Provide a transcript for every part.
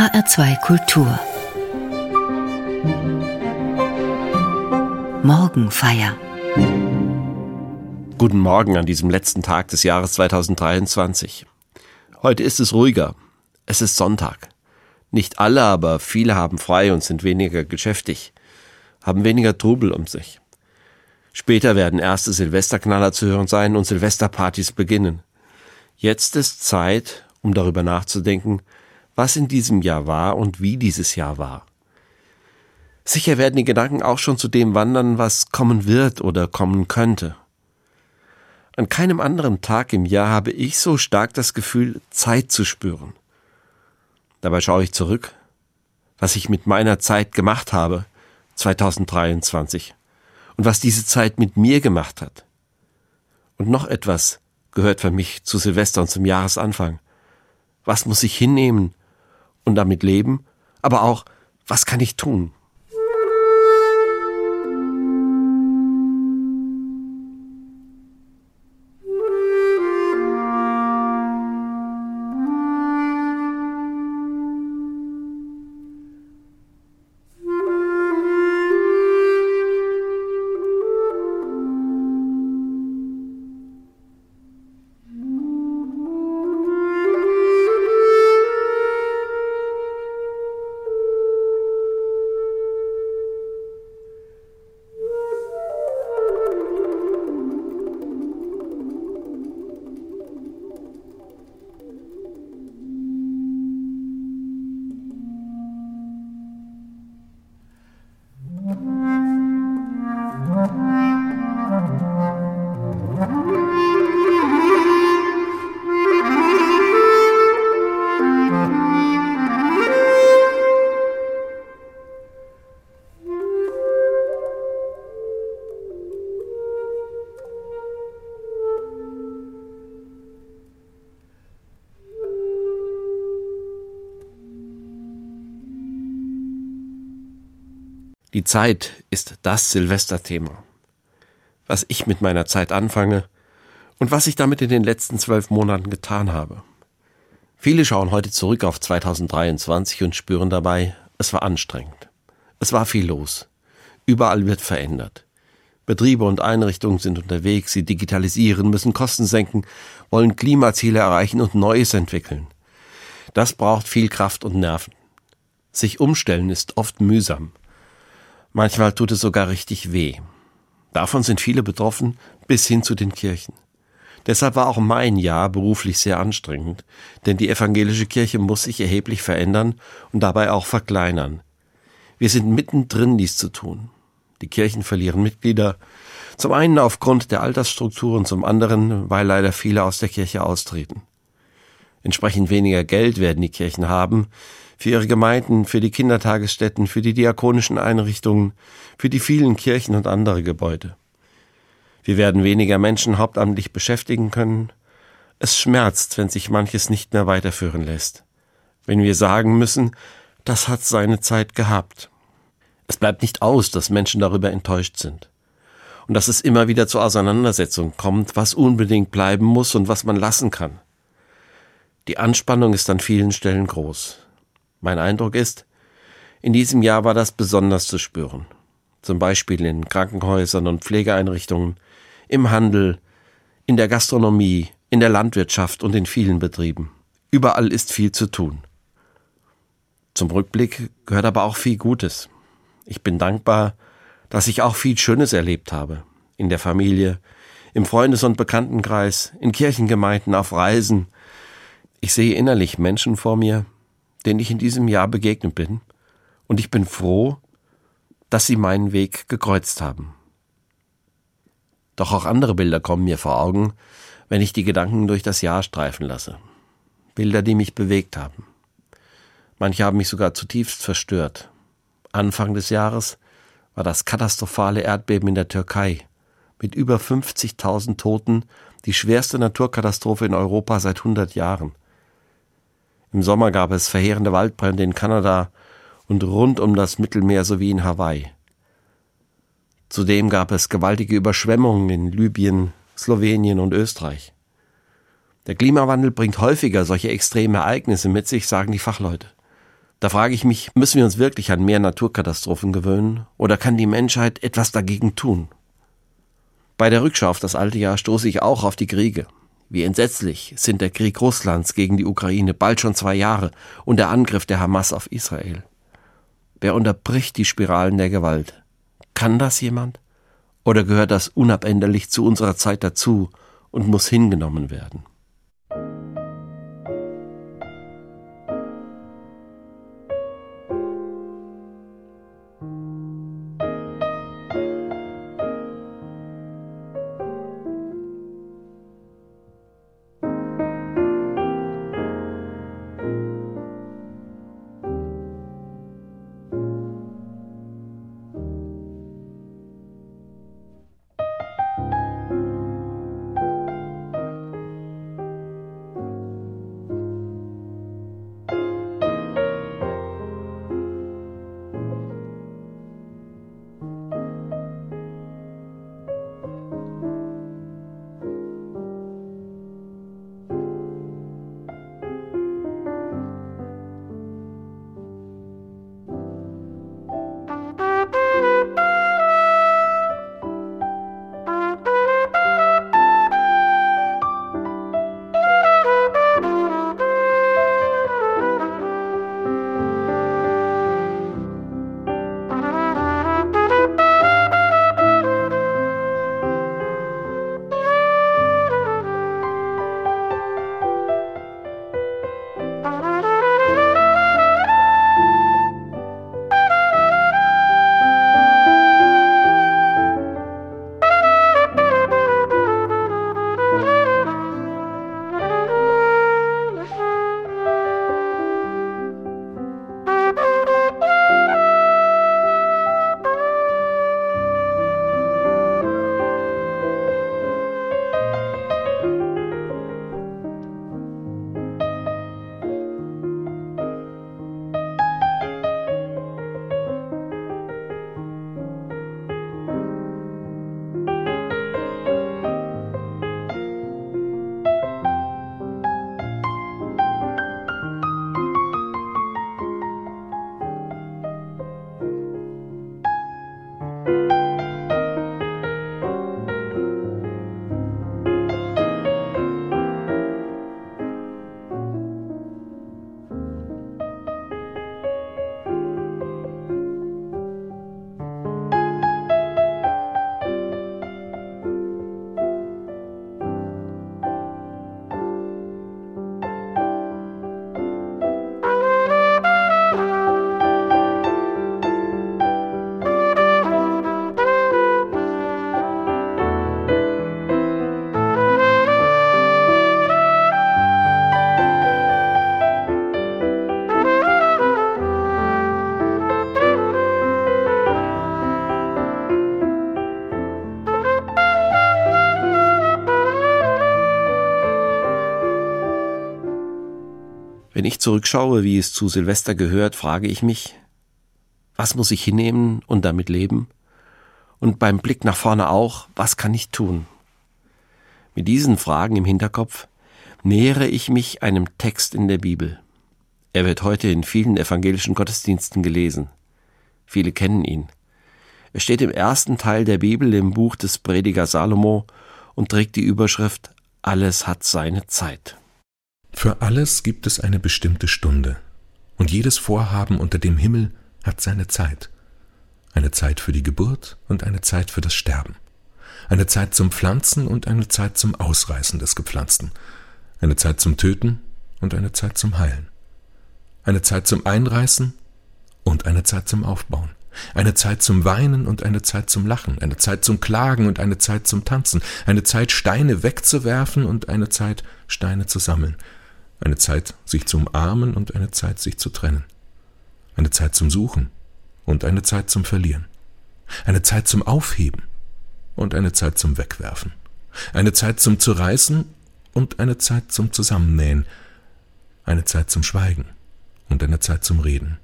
HR2 Kultur Morgenfeier Guten Morgen an diesem letzten Tag des Jahres 2023. Heute ist es ruhiger. Es ist Sonntag. Nicht alle, aber viele haben frei und sind weniger geschäftig, haben weniger Trubel um sich. Später werden erste Silvesterknaller zu hören sein und Silvesterpartys beginnen. Jetzt ist Zeit, um darüber nachzudenken, was in diesem Jahr war und wie dieses Jahr war. Sicher werden die Gedanken auch schon zu dem wandern, was kommen wird oder kommen könnte. An keinem anderen Tag im Jahr habe ich so stark das Gefühl, Zeit zu spüren. Dabei schaue ich zurück, was ich mit meiner Zeit gemacht habe, 2023, und was diese Zeit mit mir gemacht hat. Und noch etwas gehört für mich zu Silvester und zum Jahresanfang. Was muss ich hinnehmen und damit leben? Aber auch, was kann ich tun? Die Zeit ist das Silvesterthema. Was ich mit meiner Zeit anfange und was ich damit in den letzten zwölf Monaten getan habe. Viele schauen heute zurück auf 2023 und spüren dabei, es war anstrengend. Es war viel los. Überall wird verändert. Betriebe und Einrichtungen sind unterwegs, sie digitalisieren, müssen Kosten senken, wollen Klimaziele erreichen und Neues entwickeln. Das braucht viel Kraft und Nerven. Sich umstellen ist oft mühsam. Manchmal tut es sogar richtig weh. Davon sind viele betroffen, bis hin zu den Kirchen. Deshalb war auch mein Jahr beruflich sehr anstrengend, denn die evangelische Kirche muss sich erheblich verändern und dabei auch verkleinern. Wir sind mittendrin, dies zu tun. Die Kirchen verlieren Mitglieder, zum einen aufgrund der Altersstrukturen, zum anderen, weil leider viele aus der Kirche austreten. Entsprechend weniger Geld werden die Kirchen haben, für ihre Gemeinden, für die Kindertagesstätten, für die diakonischen Einrichtungen, für die vielen Kirchen und andere Gebäude. Wir werden weniger Menschen hauptamtlich beschäftigen können. Es schmerzt, wenn sich manches nicht mehr weiterführen lässt. Wenn wir sagen müssen, das hat seine Zeit gehabt. Es bleibt nicht aus, dass Menschen darüber enttäuscht sind. Und dass es immer wieder zur Auseinandersetzung kommt, was unbedingt bleiben muss und was man lassen kann. Die Anspannung ist an vielen Stellen groß. Mein Eindruck ist, in diesem Jahr war das besonders zu spüren. Zum Beispiel in Krankenhäusern und Pflegeeinrichtungen, im Handel, in der Gastronomie, in der Landwirtschaft und in vielen Betrieben. Überall ist viel zu tun. Zum Rückblick gehört aber auch viel Gutes. Ich bin dankbar, dass ich auch viel Schönes erlebt habe. In der Familie, im Freundes- und Bekanntenkreis, in Kirchengemeinden, auf Reisen. Ich sehe innerlich Menschen vor mir, denen ich in diesem Jahr begegnet bin, und ich bin froh, dass sie meinen Weg gekreuzt haben. Doch auch andere Bilder kommen mir vor Augen, wenn ich die Gedanken durch das Jahr streifen lasse. Bilder, die mich bewegt haben. Manche haben mich sogar zutiefst verstört. Anfang des Jahres war das katastrophale Erdbeben in der Türkei mit über 50.000 Toten die schwerste Naturkatastrophe in Europa seit 100 Jahren. Im Sommer gab es verheerende Waldbrände in Kanada und rund um das Mittelmeer sowie in Hawaii. Zudem gab es gewaltige Überschwemmungen in Libyen, Slowenien und Österreich. Der Klimawandel bringt häufiger solche extreme Ereignisse mit sich, sagen die Fachleute. Da frage ich mich, müssen wir uns wirklich an mehr Naturkatastrophen gewöhnen oder kann die Menschheit etwas dagegen tun? Bei der Rückschau auf das alte Jahr stoße ich auch auf die Kriege. Wie entsetzlich sind der Krieg Russlands gegen die Ukraine bald schon zwei Jahre und der Angriff der Hamas auf Israel. Wer unterbricht die Spiralen der Gewalt? Kann das jemand? Oder gehört das unabänderlich zu unserer Zeit dazu und muss hingenommen werden? Ich zurückschaue, wie es zu Silvester gehört, frage ich mich, was muss ich hinnehmen und damit leben? Und beim Blick nach vorne auch, was kann ich tun? Mit diesen Fragen im Hinterkopf nähere ich mich einem Text in der Bibel. Er wird heute in vielen evangelischen Gottesdiensten gelesen. Viele kennen ihn. Er steht im ersten Teil der Bibel im Buch des Prediger Salomo und trägt die Überschrift Alles hat seine Zeit. Für alles gibt es eine bestimmte Stunde, und jedes Vorhaben unter dem Himmel hat seine Zeit. Eine Zeit für die Geburt und eine Zeit für das Sterben. Eine Zeit zum Pflanzen und eine Zeit zum Ausreißen des Gepflanzten. Eine Zeit zum Töten und eine Zeit zum Heilen. Eine Zeit zum Einreißen und eine Zeit zum Aufbauen. Eine Zeit zum Weinen und eine Zeit zum Lachen, eine Zeit zum Klagen und eine Zeit zum Tanzen, eine Zeit Steine wegzuwerfen und eine Zeit Steine zu sammeln, eine Zeit, sich zu umarmen und eine Zeit, sich zu trennen. Eine Zeit zum Suchen und eine Zeit zum Verlieren. Eine Zeit zum Aufheben und eine Zeit zum Wegwerfen. Eine Zeit zum Zerreißen und eine Zeit zum Zusammennähen. Eine Zeit zum Schweigen und eine Zeit zum Reden.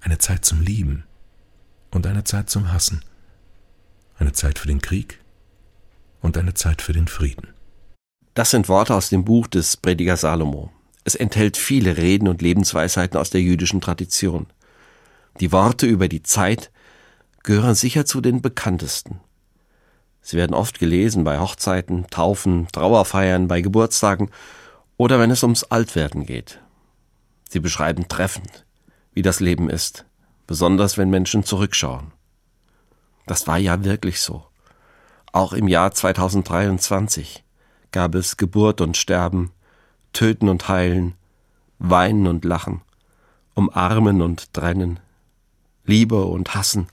Eine Zeit zum Lieben und eine Zeit zum Hassen. Eine Zeit für den Krieg und eine Zeit für den Frieden. Das sind Worte aus dem Buch des Prediger Salomo. Es enthält viele Reden und Lebensweisheiten aus der jüdischen Tradition. Die Worte über die Zeit gehören sicher zu den bekanntesten. Sie werden oft gelesen bei Hochzeiten, Taufen, Trauerfeiern, bei Geburtstagen oder wenn es ums Altwerden geht. Sie beschreiben treffend, wie das Leben ist, besonders wenn Menschen zurückschauen. Das war ja wirklich so. Auch im Jahr 2023 gab es Geburt und Sterben, Töten und Heilen, Weinen und Lachen, Umarmen und Trennen, Liebe und Hassen,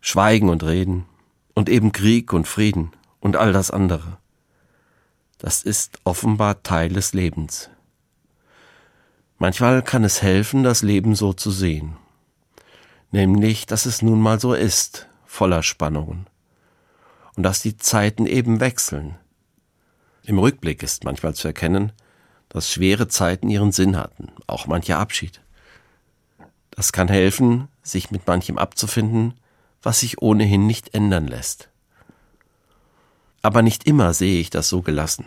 Schweigen und Reden und eben Krieg und Frieden und all das andere. Das ist offenbar Teil des Lebens. Manchmal kann es helfen, das Leben so zu sehen. Nämlich, dass es nun mal so ist, voller Spannungen. Und dass die Zeiten eben wechseln. Im Rückblick ist manchmal zu erkennen, dass schwere Zeiten ihren Sinn hatten, auch mancher Abschied. Das kann helfen, sich mit manchem abzufinden, was sich ohnehin nicht ändern lässt. Aber nicht immer sehe ich das so gelassen.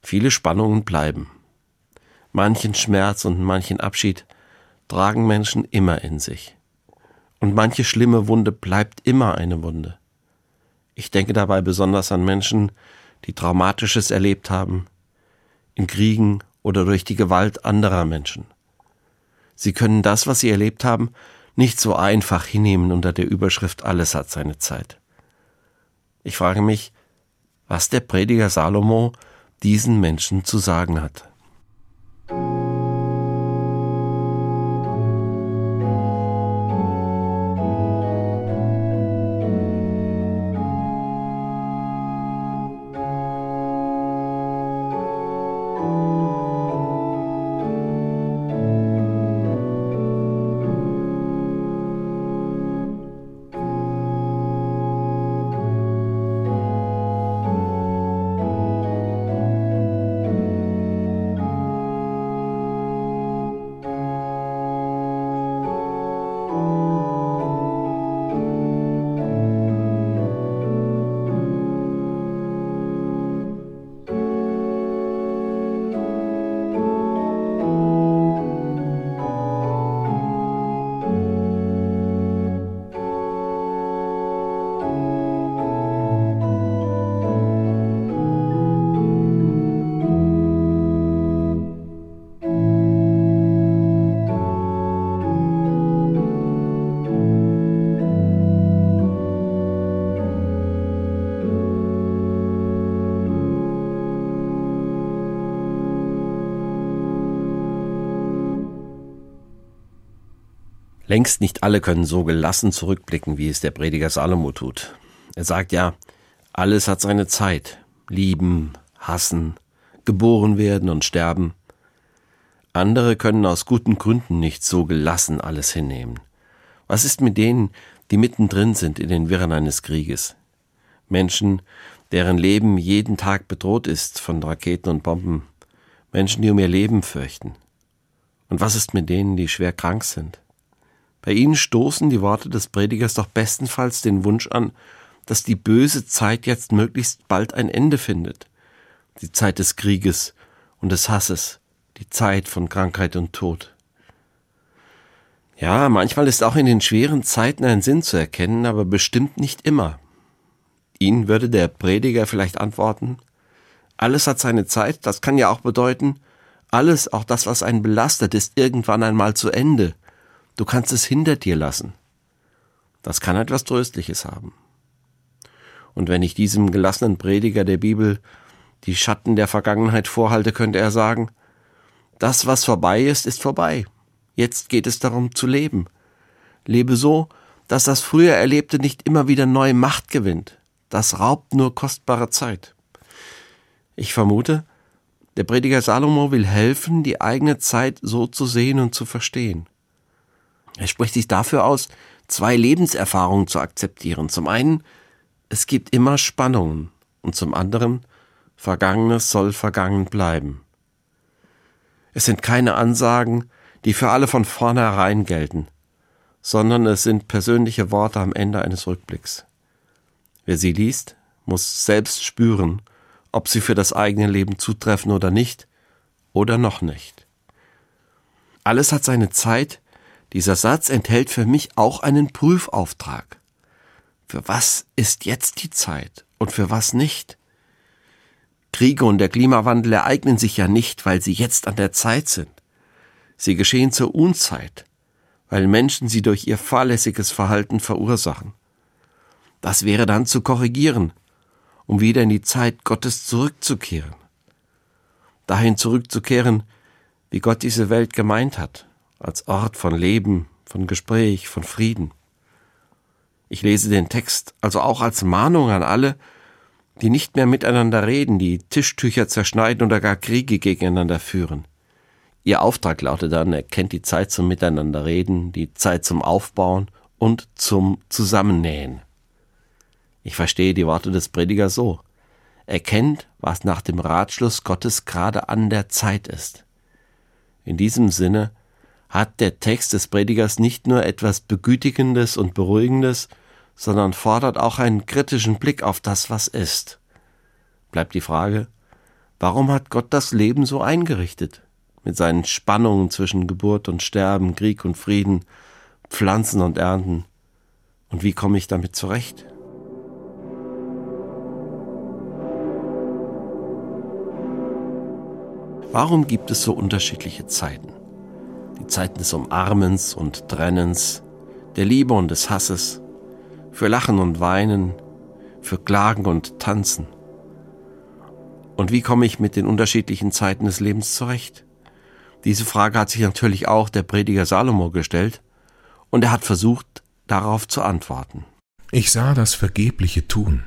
Viele Spannungen bleiben. Manchen Schmerz und manchen Abschied tragen Menschen immer in sich. Und manche schlimme Wunde bleibt immer eine Wunde. Ich denke dabei besonders an Menschen, die Traumatisches erlebt haben, in Kriegen oder durch die Gewalt anderer Menschen. Sie können das, was sie erlebt haben, nicht so einfach hinnehmen unter der Überschrift Alles hat seine Zeit. Ich frage mich, was der Prediger Salomo diesen Menschen zu sagen hat. Längst nicht alle können so gelassen zurückblicken, wie es der Prediger Salomo tut. Er sagt ja, alles hat seine Zeit. Lieben, hassen, geboren werden und sterben. Andere können aus guten Gründen nicht so gelassen alles hinnehmen. Was ist mit denen, die mittendrin sind in den Wirren eines Krieges? Menschen, deren Leben jeden Tag bedroht ist von Raketen und Bomben. Menschen, die um ihr Leben fürchten. Und was ist mit denen, die schwer krank sind? Bei ihnen stoßen die Worte des Predigers doch bestenfalls den Wunsch an, dass die böse Zeit jetzt möglichst bald ein Ende findet. Die Zeit des Krieges und des Hasses, die Zeit von Krankheit und Tod. Ja, manchmal ist auch in den schweren Zeiten ein Sinn zu erkennen, aber bestimmt nicht immer. Ihnen würde der Prediger vielleicht antworten, alles hat seine Zeit, das kann ja auch bedeuten, alles, auch das, was einen belastet, ist irgendwann einmal zu Ende. Du kannst es hinter dir lassen. Das kann etwas Tröstliches haben. Und wenn ich diesem gelassenen Prediger der Bibel die Schatten der Vergangenheit vorhalte, könnte er sagen, das, was vorbei ist, ist vorbei. Jetzt geht es darum zu leben. Lebe so, dass das früher Erlebte nicht immer wieder neue Macht gewinnt. Das raubt nur kostbare Zeit. Ich vermute, der Prediger Salomo will helfen, die eigene Zeit so zu sehen und zu verstehen. Er spricht sich dafür aus, zwei Lebenserfahrungen zu akzeptieren. Zum einen, es gibt immer Spannungen und zum anderen, Vergangenes soll vergangen bleiben. Es sind keine Ansagen, die für alle von vornherein gelten, sondern es sind persönliche Worte am Ende eines Rückblicks. Wer sie liest, muss selbst spüren, ob sie für das eigene Leben zutreffen oder nicht, oder noch nicht. Alles hat seine Zeit. Dieser Satz enthält für mich auch einen Prüfauftrag. Für was ist jetzt die Zeit und für was nicht? Kriege und der Klimawandel ereignen sich ja nicht, weil sie jetzt an der Zeit sind. Sie geschehen zur Unzeit, weil Menschen sie durch ihr fahrlässiges Verhalten verursachen. Das wäre dann zu korrigieren, um wieder in die Zeit Gottes zurückzukehren. Dahin zurückzukehren, wie Gott diese Welt gemeint hat, als Ort von Leben, von Gespräch, von Frieden. Ich lese den Text also auch als Mahnung an alle, die nicht mehr miteinander reden, die Tischtücher zerschneiden oder gar Kriege gegeneinander führen. Ihr Auftrag lautet dann, erkennt die Zeit zum Miteinanderreden, die Zeit zum Aufbauen und zum Zusammennähen. Ich verstehe die Worte des Predigers so. Erkennt, was nach dem Ratschluss Gottes gerade an der Zeit ist. In diesem Sinne hat der Text des Predigers nicht nur etwas Begütigendes und Beruhigendes, sondern fordert auch einen kritischen Blick auf das, was ist. Bleibt die Frage, warum hat Gott das Leben so eingerichtet? Mit seinen Spannungen zwischen Geburt und Sterben, Krieg und Frieden, Pflanzen und Ernten. Und wie komme ich damit zurecht? Warum gibt es so unterschiedliche Zeiten? Zeiten des Umarmens und Trennens, der Liebe und des Hasses, für Lachen und Weinen, für Klagen und Tanzen. Und wie komme ich mit den unterschiedlichen Zeiten des Lebens zurecht? Diese Frage hat sich natürlich auch der Prediger Salomo gestellt, und er hat versucht, darauf zu antworten. Ich sah das vergebliche Tun.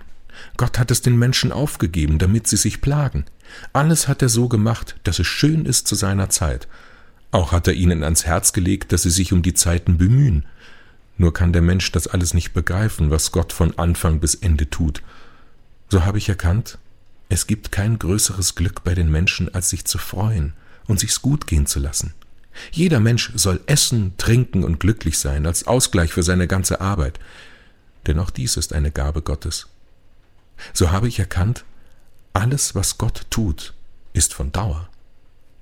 Gott hat es den Menschen aufgegeben, damit sie sich plagen. Alles hat er so gemacht, dass es schön ist zu seiner Zeit. Auch hat er ihnen ans Herz gelegt, dass sie sich um die Zeiten bemühen, nur kann der Mensch das alles nicht begreifen, was Gott von Anfang bis Ende tut. So habe ich erkannt, es gibt kein größeres Glück bei den Menschen, als sich zu freuen und sich's gut gehen zu lassen. Jeder Mensch soll essen, trinken und glücklich sein, als Ausgleich für seine ganze Arbeit. Denn auch dies ist eine Gabe Gottes. So habe ich erkannt, alles, was Gott tut, ist von Dauer.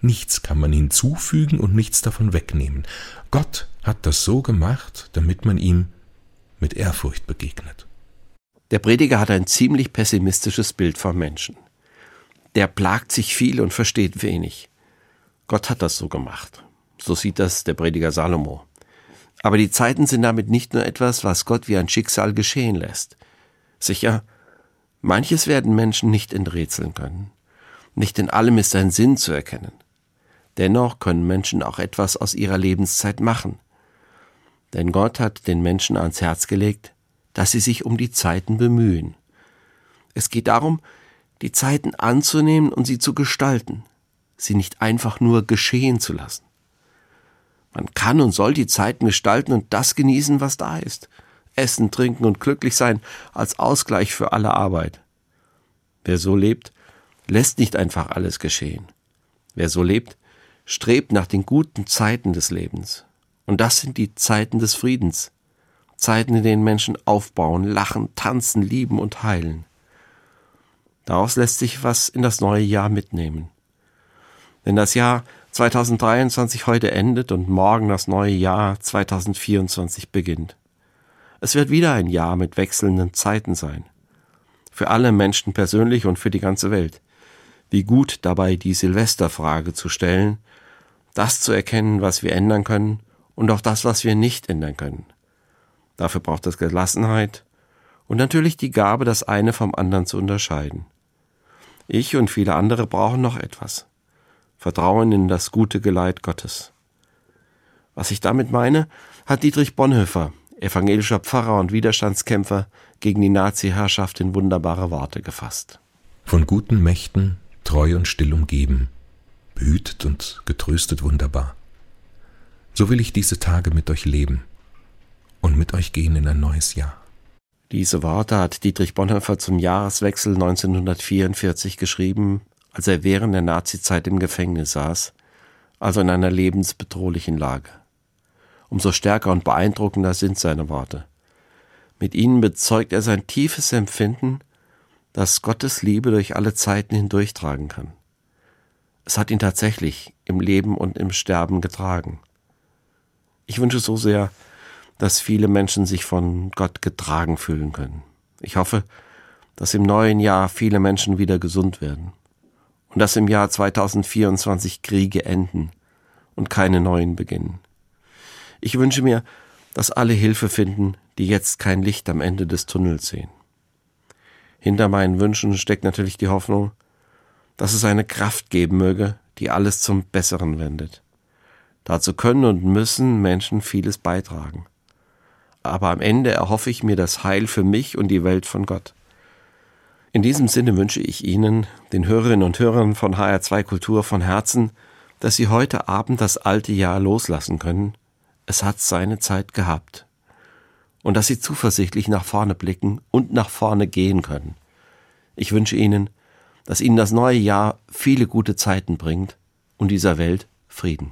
Nichts kann man hinzufügen und nichts davon wegnehmen. Gott hat das so gemacht, damit man ihm mit Ehrfurcht begegnet. Der Prediger hat ein ziemlich pessimistisches Bild vom Menschen. Der plagt sich viel und versteht wenig. Gott hat das so gemacht. So sieht das der Prediger Salomo. Aber die Zeiten sind damit nicht nur etwas, was Gott wie ein Schicksal geschehen lässt. Sicher, manches werden Menschen nicht enträtseln können. Nicht in allem ist ein Sinn zu erkennen. Dennoch können Menschen auch etwas aus ihrer Lebenszeit machen. Denn Gott hat den Menschen ans Herz gelegt, dass sie sich um die Zeiten bemühen. Es geht darum, die Zeiten anzunehmen und sie zu gestalten, sie nicht einfach nur geschehen zu lassen. Man kann und soll die Zeiten gestalten und das genießen, was da ist. Essen, trinken und glücklich sein als Ausgleich für alle Arbeit. Wer so lebt, lässt nicht einfach alles geschehen. Wer so lebt, strebt nach den guten Zeiten des Lebens. Und das sind die Zeiten des Friedens. Zeiten, in denen Menschen aufbauen, lachen, tanzen, lieben und heilen. Daraus lässt sich was in das neue Jahr mitnehmen. Wenn das Jahr 2023 heute endet und morgen das neue Jahr 2024 beginnt. Es wird wieder ein Jahr mit wechselnden Zeiten sein. Für alle Menschen persönlich und für die ganze Welt. Wie gut dabei die Silvesterfrage zu stellen das zu erkennen, was wir ändern können und auch das, was wir nicht ändern können. Dafür braucht es Gelassenheit und natürlich die Gabe, das eine vom anderen zu unterscheiden. Ich und viele andere brauchen noch etwas. Vertrauen in das gute Geleit Gottes. Was ich damit meine, hat Dietrich Bonhoeffer, evangelischer Pfarrer und Widerstandskämpfer gegen die Nazi-Herrschaft in wunderbare Worte gefasst. Von guten Mächten treu und still umgeben, behütet und getröstet wunderbar. So will ich diese Tage mit euch leben und mit euch gehen in ein neues Jahr. Diese Worte hat Dietrich Bonhoeffer zum Jahreswechsel 1944 geschrieben, als er während der Nazizeit im Gefängnis saß, also in einer lebensbedrohlichen Lage. Umso stärker und beeindruckender sind seine Worte. Mit ihnen bezeugt er sein tiefes Empfinden, dass Gottes Liebe durch alle Zeiten hindurchtragen kann. Es hat ihn tatsächlich im Leben und im Sterben getragen. Ich wünsche so sehr, dass viele Menschen sich von Gott getragen fühlen können. Ich hoffe, dass im neuen Jahr viele Menschen wieder gesund werden und dass im Jahr 2024 Kriege enden und keine neuen beginnen. Ich wünsche mir, dass alle Hilfe finden, die jetzt kein Licht am Ende des Tunnels sehen. Hinter meinen Wünschen steckt natürlich die Hoffnung, dass es eine Kraft geben möge, die alles zum Besseren wendet. Dazu können und müssen Menschen vieles beitragen. Aber am Ende erhoffe ich mir das Heil für mich und die Welt von Gott. In diesem Sinne wünsche ich Ihnen, den Hörerinnen und Hörern von HR2 Kultur von Herzen, dass Sie heute Abend das alte Jahr loslassen können. Es hat seine Zeit gehabt. Und dass Sie zuversichtlich nach vorne blicken und nach vorne gehen können. Ich wünsche Ihnen, dass Ihnen das neue Jahr viele gute Zeiten bringt und dieser Welt Frieden.